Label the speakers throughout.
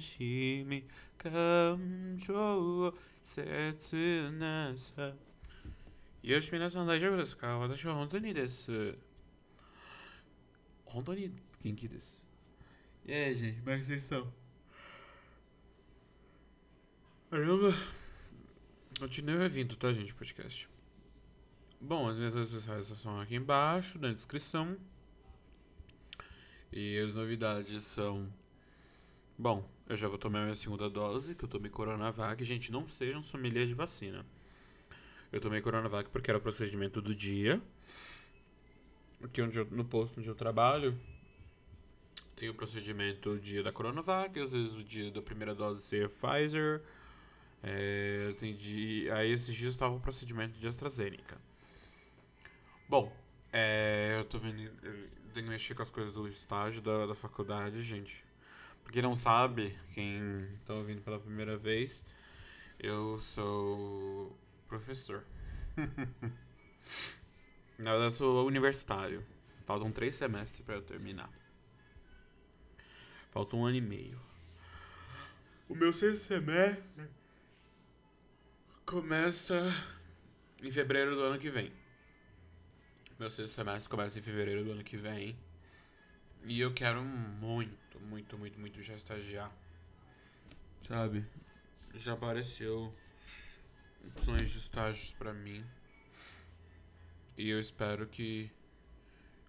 Speaker 1: Hashimi Kamjo Setsu Nasa Yoshi minasan daijoubu desu ka? Watashi wa hontou ni desu. Hontou ni genki desu. E aí, gente, como é que vocês estão? Caramba. Continue vindo, tá, gente, podcast. Bom, as minhas redes sociais são aqui embaixo, na descrição. E as novidades são. Bom, eu já vou tomar minha segunda dose, que eu tomei Coronavac. Gente, não sejam sommelier de vacina. Eu tomei Coronavac porque era o procedimento do dia. Aqui onde eu, no posto onde eu trabalho, tem o procedimento do dia da Coronavac, às vezes o dia da primeira dose ser Pfizer. É, tem dia, aí esses dias estava o procedimento de AstraZeneca. Bom, é, eu tô vendo. Eu tenho que mexer com as coisas do estágio da, da faculdade, gente. Pra quem não sabe, quem tá ouvindo pela primeira vez, eu sou professor. Na verdade, eu sou universitário. Faltam três semestres para eu terminar. Falta um ano e meio. O meu sexto semestre começa em fevereiro do ano que vem. Meu sexto semestre começa em fevereiro do ano que vem. E eu quero muito, muito, muito, muito já estagiar. Sabe? Já apareceu opções de estágios para mim. E eu espero que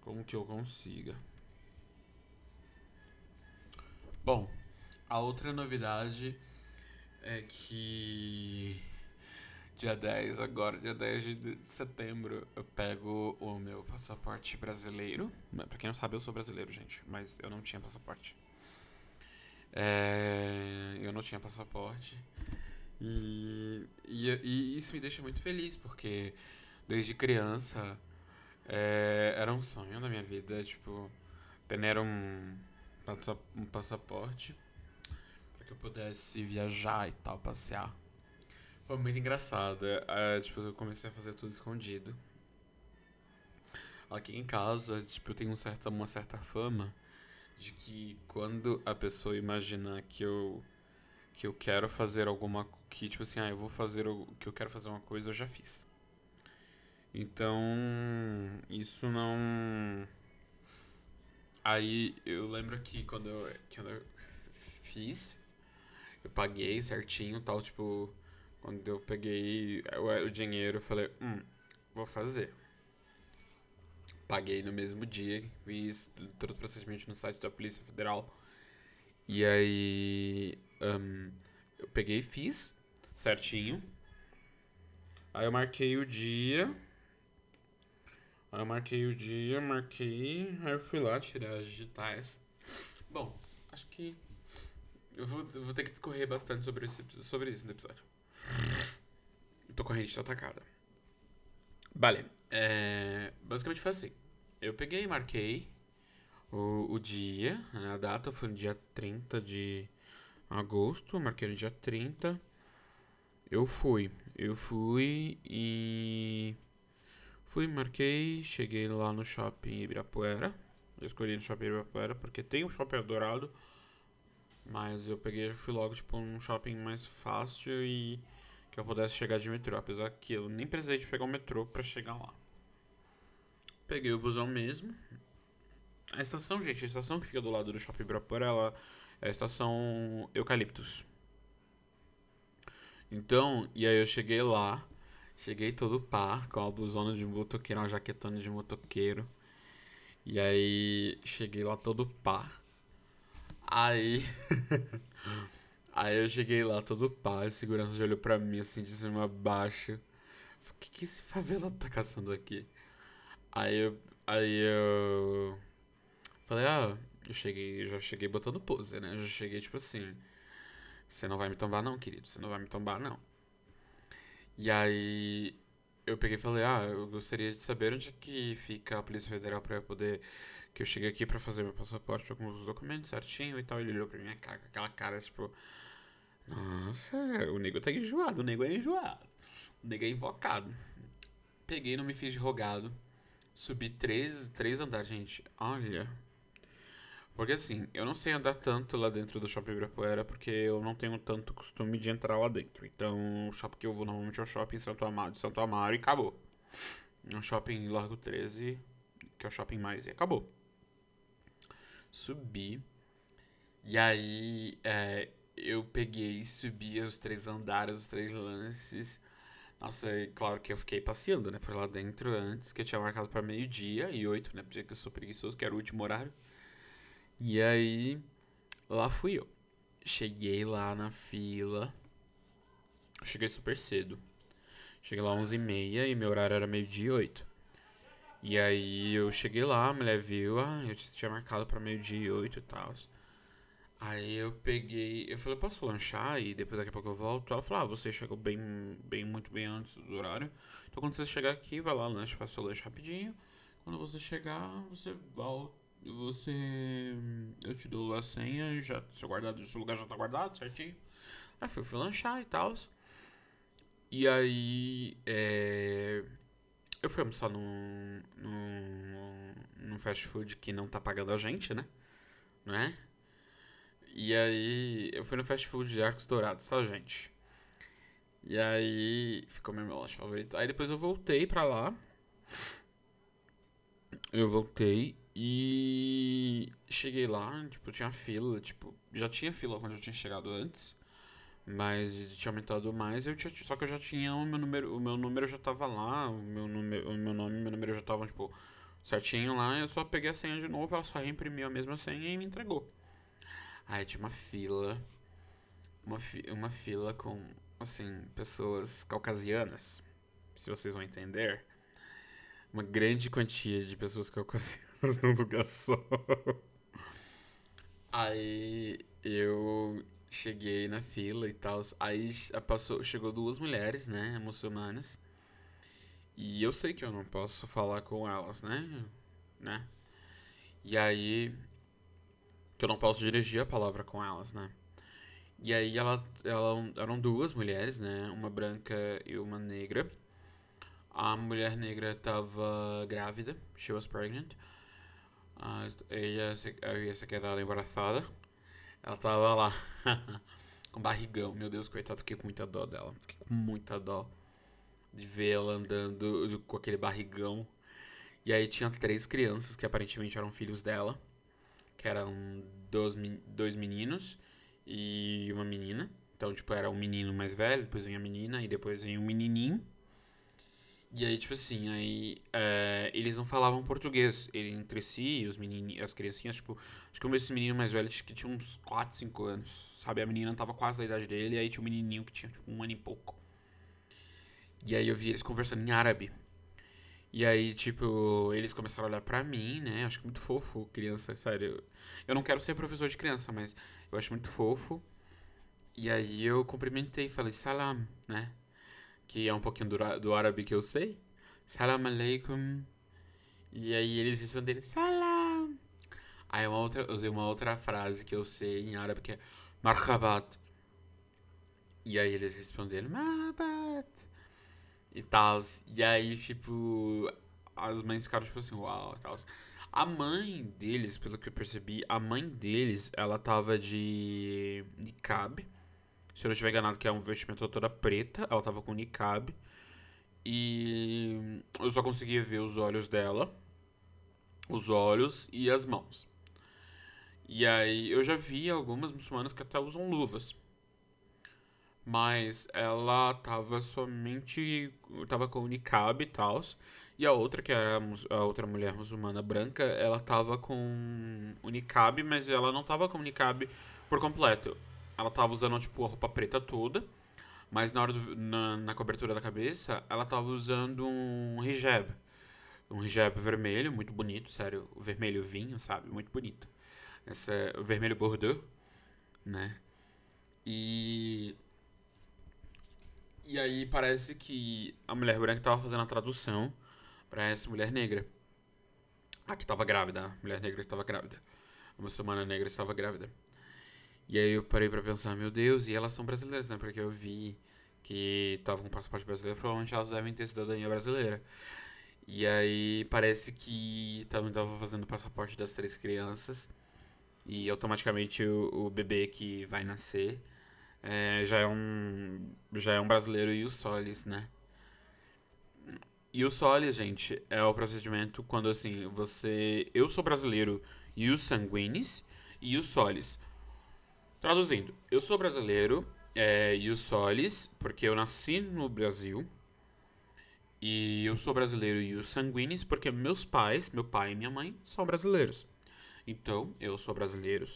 Speaker 1: como que eu consiga. Bom, a outra novidade é que dia 10, agora, dia 10 de setembro, eu pego o meu passaporte brasileiro. Pra quem não sabe, eu sou brasileiro, gente, mas eu não tinha passaporte. É, eu não tinha passaporte. E, e, e, isso me deixa muito feliz, porque desde criança é, era um sonho da minha vida, tipo, ter um, um passaporte para que eu pudesse viajar e tal, passear. Foi muito engraçado. É, tipo, eu comecei a fazer tudo escondido. Aqui em casa, tipo, eu tenho um certa, uma certa fama de que quando a pessoa imaginar que eu que eu quero fazer alguma que tipo assim, ah, eu vou fazer o que eu quero fazer uma coisa, eu já fiz. Então, isso não Aí eu lembro que quando eu, quando eu fiz, eu paguei certinho, tal, tipo, quando eu peguei o, dinheiro, eu falei, hum, vou fazer. Paguei no mesmo dia, fiz todo o procedimento no site da Polícia Federal. E aí um, eu peguei e fiz certinho. Aí eu marquei o dia. Aí eu marquei o dia, marquei. Aí eu fui lá tirar as digitais. Bom, acho que eu vou, vou ter que discorrer bastante sobre, esse, sobre isso no episódio. Tô com a gente atacada. Vale. É, basicamente foi assim. Eu peguei e marquei o, o dia, a data foi no dia 30 de agosto, marquei no dia 30. Eu fui. Eu fui e. Fui, marquei, cheguei lá no shopping Ibirapuera. Eu escolhi no shopping Ibirapuera porque tem um shopping Dourado. Mas eu peguei fui logo, tipo, um shopping mais fácil e que eu pudesse chegar de metrô. Apesar que eu nem precisei de pegar o metrô para chegar lá. Peguei o busão mesmo. A estação, gente, a estação que fica do lado do Shopping Ibirapuera, ela é a estação Eucaliptus. Então, e aí eu cheguei lá, cheguei todo pá, com a blusona de motoqueiro, uma jaquetona de motoqueiro. E aí, cheguei lá todo pá. Aí. Aí eu cheguei lá todo a segurança olhou pra mim assim de cima a baixo. O que, que esse favela tá caçando aqui? Aí eu. Aí eu. Falei, ah, eu cheguei, já cheguei botando pose, né? Eu já cheguei tipo assim. Você não vai me tombar não, querido. Você não vai me tombar não. E aí eu peguei e falei, ah, eu gostaria de saber onde é que fica a Polícia Federal pra eu poder. Que eu cheguei aqui pra fazer meu passaporte com os documentos certinho e tal. Ele olhou pra minha cara com aquela cara, tipo. Nossa, o nego tá enjoado, o nego é enjoado. O nego é invocado. Peguei, não me fiz de rogado. Subi três, três andares, gente. Olha. Porque assim, eu não sei andar tanto lá dentro do Shopping Ibirapuera porque eu não tenho tanto costume de entrar lá dentro. Então, o shopping que eu vou normalmente é o shopping Santo Amaro, de Santo Amaro e acabou. É um shopping Largo 13, que é o shopping mais, e acabou. Subi. E aí, é, eu peguei e subi os três andares, os três lances. Nossa, é claro que eu fiquei passeando, né, por lá dentro antes, que eu tinha marcado para meio-dia e oito, né, porque eu sou preguiçoso, que era o último horário. E aí, lá fui eu. Cheguei lá na fila. Cheguei super cedo. Cheguei lá 11h30 e meu horário era meio-dia e 8. E aí eu cheguei lá, a mulher viu, ah, eu tinha marcado pra meio-dia e 8 e tal. Aí eu peguei, eu falei, posso lanchar e depois daqui a pouco eu volto? Ela falou, ah, você chegou bem, bem, muito bem antes do horário. Então quando você chegar aqui, vai lá, lanche, faça seu lanche rapidinho. Quando você chegar, você volta, você, eu te dou a senha, já, seu guardado, seu lugar já tá guardado, certinho. Aí fui, fui lanchar e tal. E aí, é, eu fui almoçar num, num, fast food que não tá pagando a gente, né? Não é? E aí, eu fui no fast food de Arcos Dourados, tá, gente? E aí, ficou meu lanche favorito. Aí depois eu voltei pra lá. Eu voltei e cheguei lá, tipo, tinha fila, tipo, já tinha fila quando eu tinha chegado antes. Mas tinha aumentado mais, eu tinha, só que eu já tinha o meu número, o meu número já tava lá, o meu número, o meu nome e meu número já estavam, tipo, certinho lá, eu só peguei a senha de novo, ela só reimprimiu a mesma senha e me entregou. Aí tinha uma fila, uma, fi, uma fila com, assim, pessoas caucasianas, se vocês vão entender. Uma grande quantia de pessoas caucasianas num lugar só. Aí eu cheguei na fila e tal. Aí passou, chegou duas mulheres, né, muçulmanas. E eu sei que eu não posso falar com elas, né? Né? E aí que eu não posso dirigir a palavra com elas, né? E aí ela, ela eram duas mulheres, né? Uma branca e uma negra. A mulher negra estava grávida, she was pregnant. Uh, se, ella se quedava embaraçada. Ela tava lá com barrigão. Meu Deus, coitado, fiquei com muita dó dela. Fiquei com muita dó de ver ela andando com aquele barrigão. E aí tinha três crianças que aparentemente eram filhos dela. Que eram dois, dois meninos e uma menina. Então, tipo, era um menino mais velho, depois vem a menina e depois vem um menininho. E aí, tipo assim, aí é, eles não falavam português ele, entre si, os meninos, as criancinhas, tipo, acho que um desses meninos mais velhos que tinha uns 4, 5 anos, sabe? A menina tava quase da idade dele, e aí tinha um menininho que tinha, tipo, um ano e pouco. E aí eu vi eles conversando em árabe. E aí, tipo, eles começaram a olhar pra mim, né? Acho que muito fofo, criança, sério. Eu não quero ser professor de criança, mas eu acho muito fofo. E aí eu cumprimentei, falei salam, né? que é um pouquinho do, do árabe que eu sei. Salam aleikum. E aí eles responderam salam. Aí uma outra, usei uma outra frase que eu sei em árabe que é marhabat. E aí eles responderam marhabat. E tal. E aí, tipo, as mães ficaram tipo assim, uau, tal. A mãe deles, pelo que eu percebi, a mãe deles, ela tava de niqab. Se eu não estiver enganado, que é um vestimento toda preta. Ela tava com niqab. E eu só conseguia ver os olhos dela. Os olhos e as mãos. E aí eu já vi algumas muçulmanas que até usam luvas. Mas ela tava somente. Tava com o niqab e tal. E a outra, que era a outra mulher muçulmana branca, ela tava com o niqab, mas ela não tava com o niqab por completo ela tava usando, tipo, a roupa preta toda. Mas na hora do, na, na cobertura da cabeça, ela tava usando um hijab. Um hijab vermelho, muito bonito, sério. O vermelho vinho, sabe? Muito bonito. Essa, o vermelho bordeaux, né? E... E aí parece que a mulher branca tava fazendo a tradução para essa mulher negra. A que tava grávida, a mulher negra estava grávida. A muçulmana negra estava grávida. E aí eu parei para pensar, meu Deus, e elas são brasileiras, né? Porque eu vi que estavam com passaporte brasileiro, provavelmente elas devem ter cidadania brasileira. E aí parece que também tava fazendo o passaporte das três crianças. E automaticamente o, o bebê que vai nascer é, já, é um, já é um brasileiro e o Solis, né? E o Solis, gente, é o procedimento quando assim, você. Eu sou brasileiro e o sanguinis e o Solis. Traduzindo, eu sou brasileiro é, e o Solis, porque eu nasci no Brasil. E eu sou brasileiro e o sanguinis, porque meus pais, meu pai e minha mãe, são brasileiros. Então, eu sou brasileiro,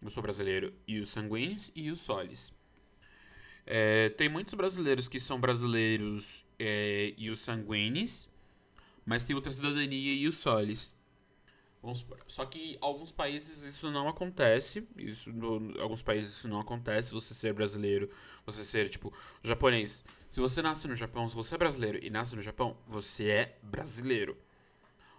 Speaker 1: eu sou brasileiro e o sanguinis e o solis. É, tem muitos brasileiros que são brasileiros é, e os sanguinis, mas tem outra cidadania e os solis. Só que alguns países isso não acontece. Isso, no, alguns países isso não acontece. Você ser brasileiro, você ser, tipo, japonês. Se você nasce no Japão, se você é brasileiro e nasce no Japão, você é brasileiro.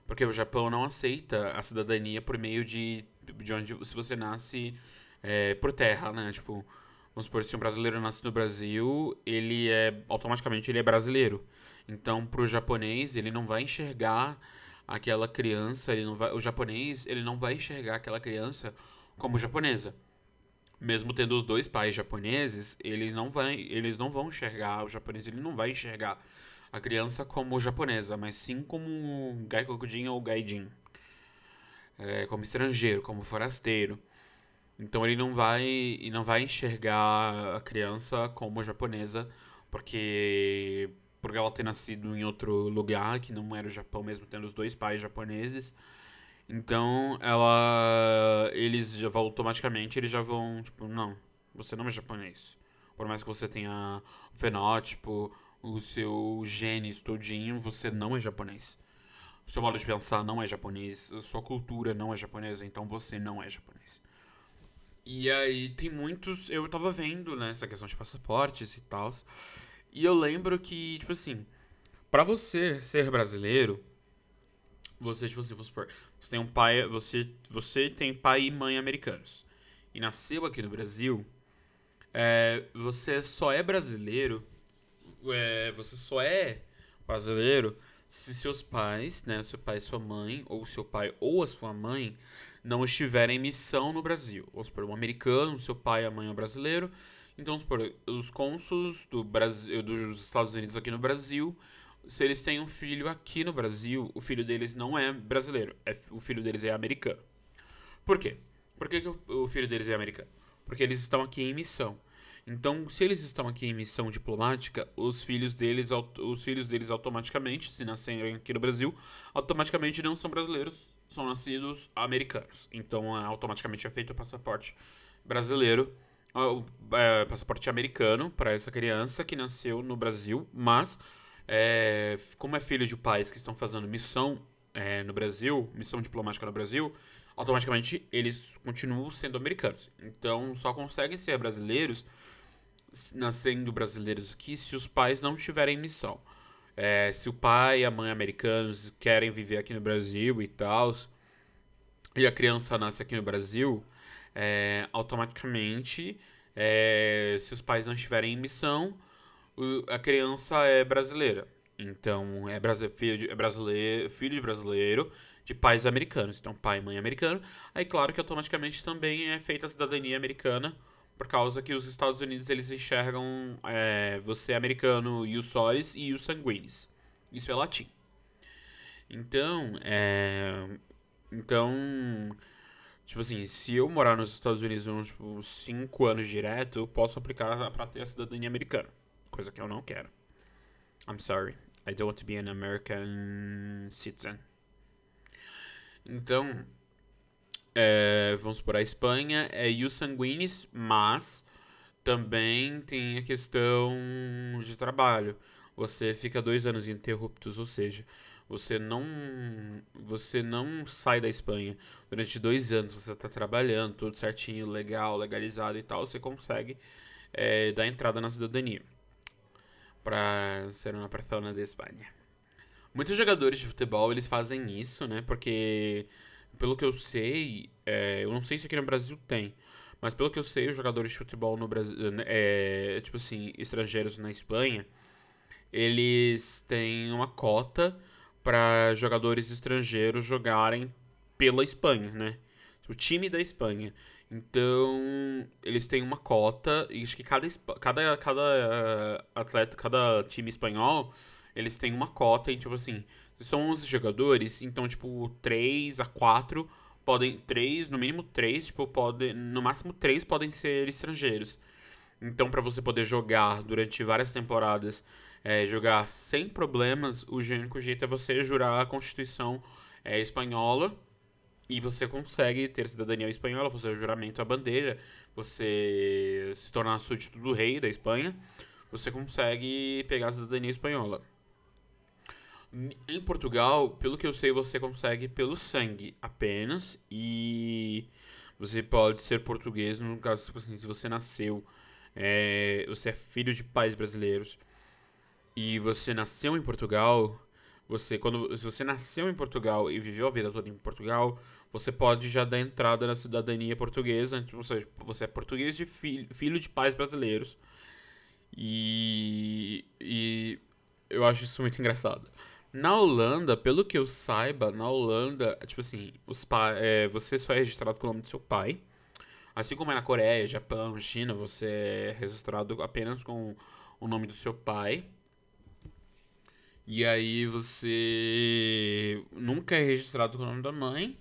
Speaker 1: Porque o Japão não aceita a cidadania por meio de, de onde se você nasce é, por terra, né? Tipo, vamos supor, se um brasileiro nasce no Brasil, ele é automaticamente ele é brasileiro. Então, para o japonês, ele não vai enxergar aquela criança, ele não vai, o japonês, ele não vai enxergar aquela criança como japonesa. Mesmo tendo os dois pais japoneses, eles não, vai, eles não vão enxergar o japonês, ele não vai enxergar a criança como japonesa, mas sim como gaikokujin ou gaijin. É, como estrangeiro, como forasteiro. Então ele não vai não vai enxergar a criança como japonesa, porque por ela ter nascido em outro lugar que não era o Japão, mesmo tendo os dois pais japoneses. Então ela eles já vão automaticamente, eles já vão, tipo, não, você não é japonês. Por mais que você tenha o fenótipo, o seu genes todinho, você não é japonês. O seu modo de pensar não é japonês, a sua cultura não é japonesa, então você não é japonês. E aí tem muitos. Eu tava vendo, né, essa questão de passaportes e tal. E eu lembro que, tipo assim, para você ser brasileiro, você, tipo assim, vamos supor, você tem um pai. Você, você tem pai e mãe americanos. E nasceu aqui no Brasil. É, você só é brasileiro é, você só é brasileiro se seus pais, né, seu pai e sua mãe, ou seu pai ou a sua mãe, não estiverem em missão no Brasil. Vamos supor, um americano, seu pai e a mãe é brasileiro. Então, os cônsulos do Brasil, dos Estados Unidos aqui no Brasil, se eles têm um filho aqui no Brasil, o filho deles não é brasileiro, é, o filho deles é americano. Por quê? Por que, que o filho deles é americano? Porque eles estão aqui em missão. Então, se eles estão aqui em missão diplomática, os filhos deles, os filhos deles automaticamente, se nascerem aqui no Brasil, automaticamente não são brasileiros, são nascidos americanos. Então, é, automaticamente é feito o passaporte brasileiro, o é, passaporte americano para essa criança que nasceu no Brasil, mas é, como é filho de pais que estão fazendo missão é, no Brasil, missão diplomática no Brasil, automaticamente eles continuam sendo americanos. Então, só conseguem ser brasileiros nascendo brasileiros aqui se os pais não tiverem missão. É, se o pai e a mãe americanos querem viver aqui no Brasil e tal, e a criança nasce aqui no Brasil, é, automaticamente, é, se os pais não estiverem em missão, a criança é brasileira. Então, é, filho, de, é brasileiro, filho de brasileiro de pais americanos. Então, pai e mãe americano. Aí, claro que automaticamente também é feita a cidadania americana por causa que os Estados Unidos eles enxergam é, você americano e os solis e os sanguíneos. Isso é latim. Então, é, então, tipo assim, se eu morar nos Estados Unidos uns tipo, 5 anos direto, eu posso aplicar para ter a cidadania americana, coisa que eu não quero. I'm sorry. I don't want to be an American citizen. Então, é, vamos por a Espanha, é Ius Sanguinis, mas também tem a questão de trabalho. Você fica dois anos interruptos, ou seja, você não você não sai da Espanha durante dois anos. Você está trabalhando tudo certinho, legal, legalizado e tal. Você consegue é, dar entrada na cidadania para ser uma pessoa da Espanha. Muitos jogadores de futebol eles fazem isso, né? Porque pelo que eu sei, é, eu não sei se aqui no Brasil tem, mas pelo que eu sei, os jogadores de futebol no Brasil, é, tipo assim, estrangeiros na Espanha, eles têm uma cota para jogadores estrangeiros jogarem pela Espanha, né? o time da Espanha. Então, eles têm uma cota, e acho que cada, cada, cada uh, atleta, cada time espanhol, eles têm uma cota, e tipo assim, são 11 jogadores, então, tipo, 3 a 4 podem, 3, no mínimo 3, tipo, podem, no máximo 3 podem ser estrangeiros. Então, para você poder jogar durante várias temporadas, é, jogar sem problemas, o único jeito é você jurar a Constituição é, espanhola e você consegue ter cidadania espanhola, você juramento à bandeira, você se tornar súdito do rei da Espanha, você consegue pegar a cidadania espanhola. Em Portugal, pelo que eu sei, você consegue pelo sangue apenas e você pode ser português no caso, tipo assim, se você nasceu, é, você é filho de pais brasileiros e você nasceu em Portugal, você quando se você nasceu em Portugal e viveu a vida toda em Portugal, você pode já dar entrada na cidadania portuguesa, ou seja, você é português de filho, filho de pais brasileiros. E, e eu acho isso muito engraçado. Na Holanda, pelo que eu saiba, na Holanda, tipo assim, os pa é, você só é registrado com o nome do seu pai. Assim como é na Coreia, Japão, China, você é registrado apenas com o nome do seu pai. E aí você nunca é registrado com o nome da mãe.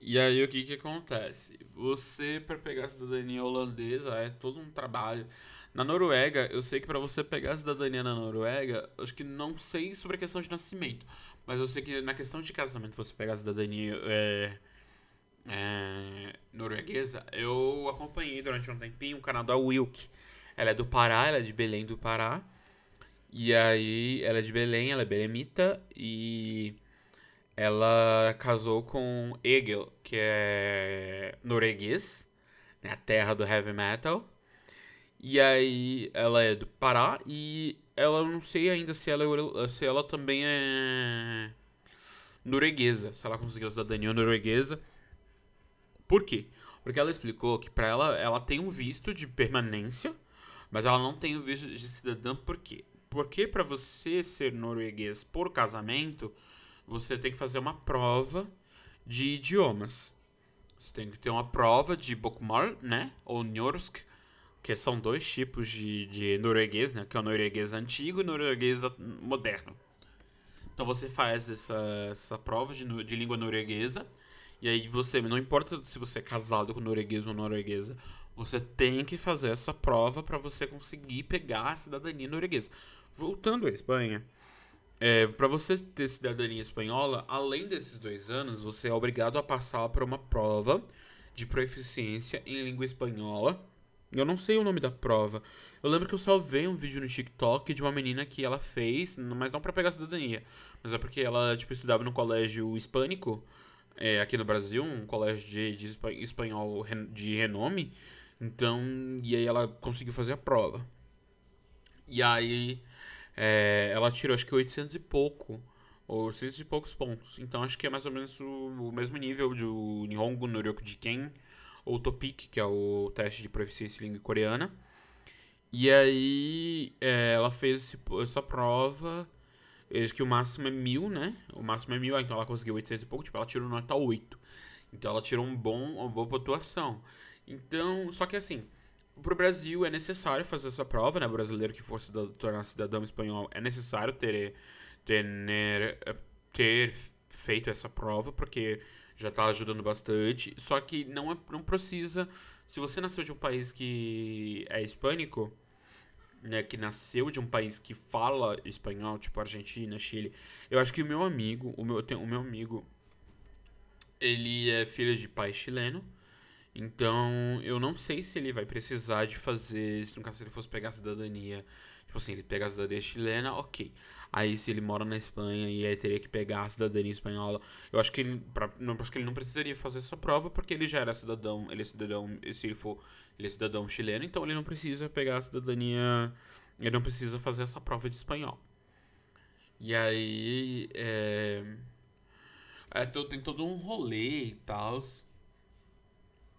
Speaker 1: E aí o que que acontece? Você para pegar a cidadania holandesa é todo um trabalho. Na Noruega, eu sei que para você pegar a cidadania na Noruega, acho que não sei sobre a questão de nascimento, mas eu sei que na questão de casamento você pegar a cidadania é, é, norueguesa, eu acompanhei durante um tempinho o canal da Wilk. Ela é do Pará, ela é de Belém do Pará. E aí, ela é de Belém, ela é belemita e ela casou com Egil, que é norueguês, né, a terra do heavy metal. E aí ela é do Pará e ela não sei ainda se ela, é se ela também é norueguesa, se ela conseguiu cidadania norueguesa. Por quê? Porque ela explicou que para ela ela tem um visto de permanência, mas ela não tem o visto de cidadã por quê? Porque para você ser norueguês por casamento, você tem que fazer uma prova de idiomas. Você tem que ter uma prova de Bokmal, né? Ou Njorsk, que são dois tipos de, de norueguês, né? Que é o norueguês antigo e o norueguês moderno. Então você faz essa, essa prova de, de língua norueguesa. E aí você, não importa se você é casado com norueguês ou norueguesa, você tem que fazer essa prova para você conseguir pegar a cidadania norueguesa. Voltando à Espanha, é, para você ter cidadania espanhola, além desses dois anos, você é obrigado a passar por uma prova de proficiência em língua espanhola. Eu não sei o nome da prova. Eu lembro que eu salvei um vídeo no TikTok de uma menina que ela fez, mas não para pegar cidadania, mas é porque ela tipo estudava no colégio hispânico é, aqui no Brasil, um colégio de, de espanhol de renome. Então, e aí ela conseguiu fazer a prova. E aí é, ela tirou acho que 800 e pouco, ou 600 e poucos pontos. Então acho que é mais ou menos o, o mesmo nível do Nihongo Noryoku Jiken, ou Topik, que é o teste de proficiência em língua coreana. E aí é, ela fez esse, essa prova, que o máximo é mil, né? O máximo é mil, então ela conseguiu 800 e pouco, tipo, ela tirou nota 8. Então ela tirou um bom, uma boa pontuação. Então, só que assim, para o Brasil é necessário fazer essa prova, né? O brasileiro que for cidadão, tornar cidadão espanhol é necessário ter, ter, ter feito essa prova, porque já está ajudando bastante. Só que não, é, não precisa. Se você nasceu de um país que é hispânico, né, que nasceu de um país que fala espanhol, tipo Argentina, Chile. Eu acho que o meu amigo, o meu, o meu amigo, ele é filho de pai chileno. Então, eu não sei se ele vai precisar de fazer, se no caso ele fosse pegar a cidadania, tipo assim, ele pega a cidadania chilena, ok. Aí se ele mora na Espanha e aí teria que pegar a cidadania espanhola, eu acho que ele, pra, não, acho que ele não precisaria fazer essa prova porque ele já era cidadão, ele é cidadão, se ele for, ele é cidadão chileno, então ele não precisa pegar a cidadania, ele não precisa fazer essa prova de espanhol. E aí, é, é tem todo um rolê e tal.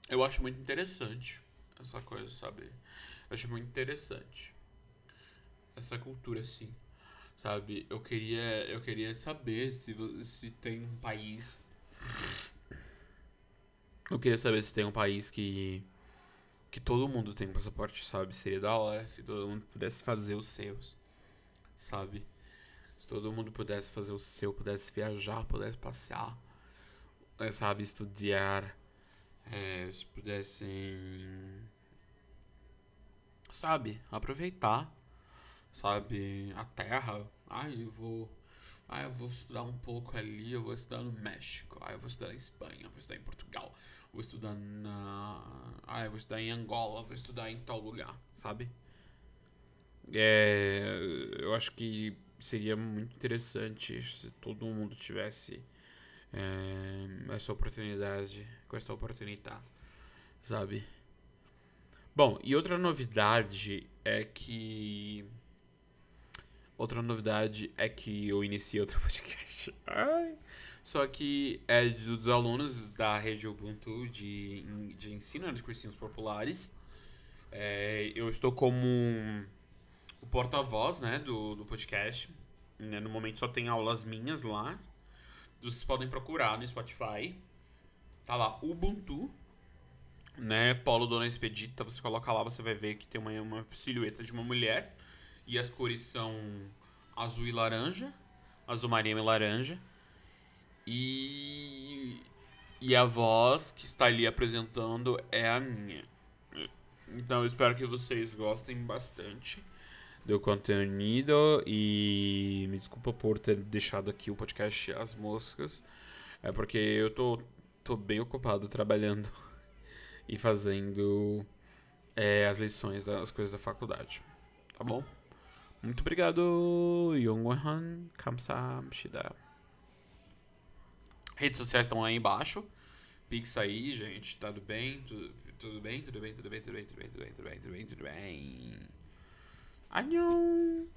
Speaker 1: Eu acho muito interessante essa coisa, sabe? Eu acho muito interessante essa cultura assim, sabe? Eu queria, eu queria saber se, se tem um país Eu queria saber se tem um país que. que todo mundo tem um passaporte, sabe? Seria da hora se todo mundo pudesse fazer os seus, sabe? Se todo mundo pudesse fazer o seu, pudesse viajar, pudesse passear, é, sabe? Estudar, é, se pudessem. sabe? Aproveitar, sabe? A terra. Ai, eu vou ah, eu vou estudar um pouco ali, eu vou estudar no México. Ah, eu vou estudar na Espanha, eu vou estudar em Portugal. Vou estudar na. Ah, eu vou estudar em Angola, vou estudar em tal lugar, sabe? É, eu acho que seria muito interessante se todo mundo tivesse é, essa oportunidade, com essa oportunidade, sabe? Bom, e outra novidade é que Outra novidade é que eu iniciei outro podcast. Ai. Só que é dos alunos da rede Ubuntu de, de ensino né, de cursinhos populares. É, eu estou como o porta-voz né, do, do podcast. Né, no momento só tem aulas minhas lá. Vocês podem procurar no Spotify. Tá lá, Ubuntu. Né, Polo Dona Expedita. Você coloca lá, você vai ver que tem uma, uma silhueta de uma mulher e as cores são azul e laranja, azul marinho e laranja. E e a voz que está ali apresentando é a minha. Então eu espero que vocês gostem bastante do conteúdo e me desculpa por ter deixado aqui o podcast As Moscas. É porque eu tô, tô bem ocupado trabalhando e fazendo é, as lições das coisas da faculdade. Tá bom? Muito obrigado, Yongwon Kamsamshida. Redes sociais estão aí embaixo. Pix aí, gente. Tá tudo bem? Tudo, tudo bem? Tudo bem? Tudo bem? Tudo bem? Tudo bem? Tudo bem? Tudo bem? Tudo bem? Tudo bem? Bem?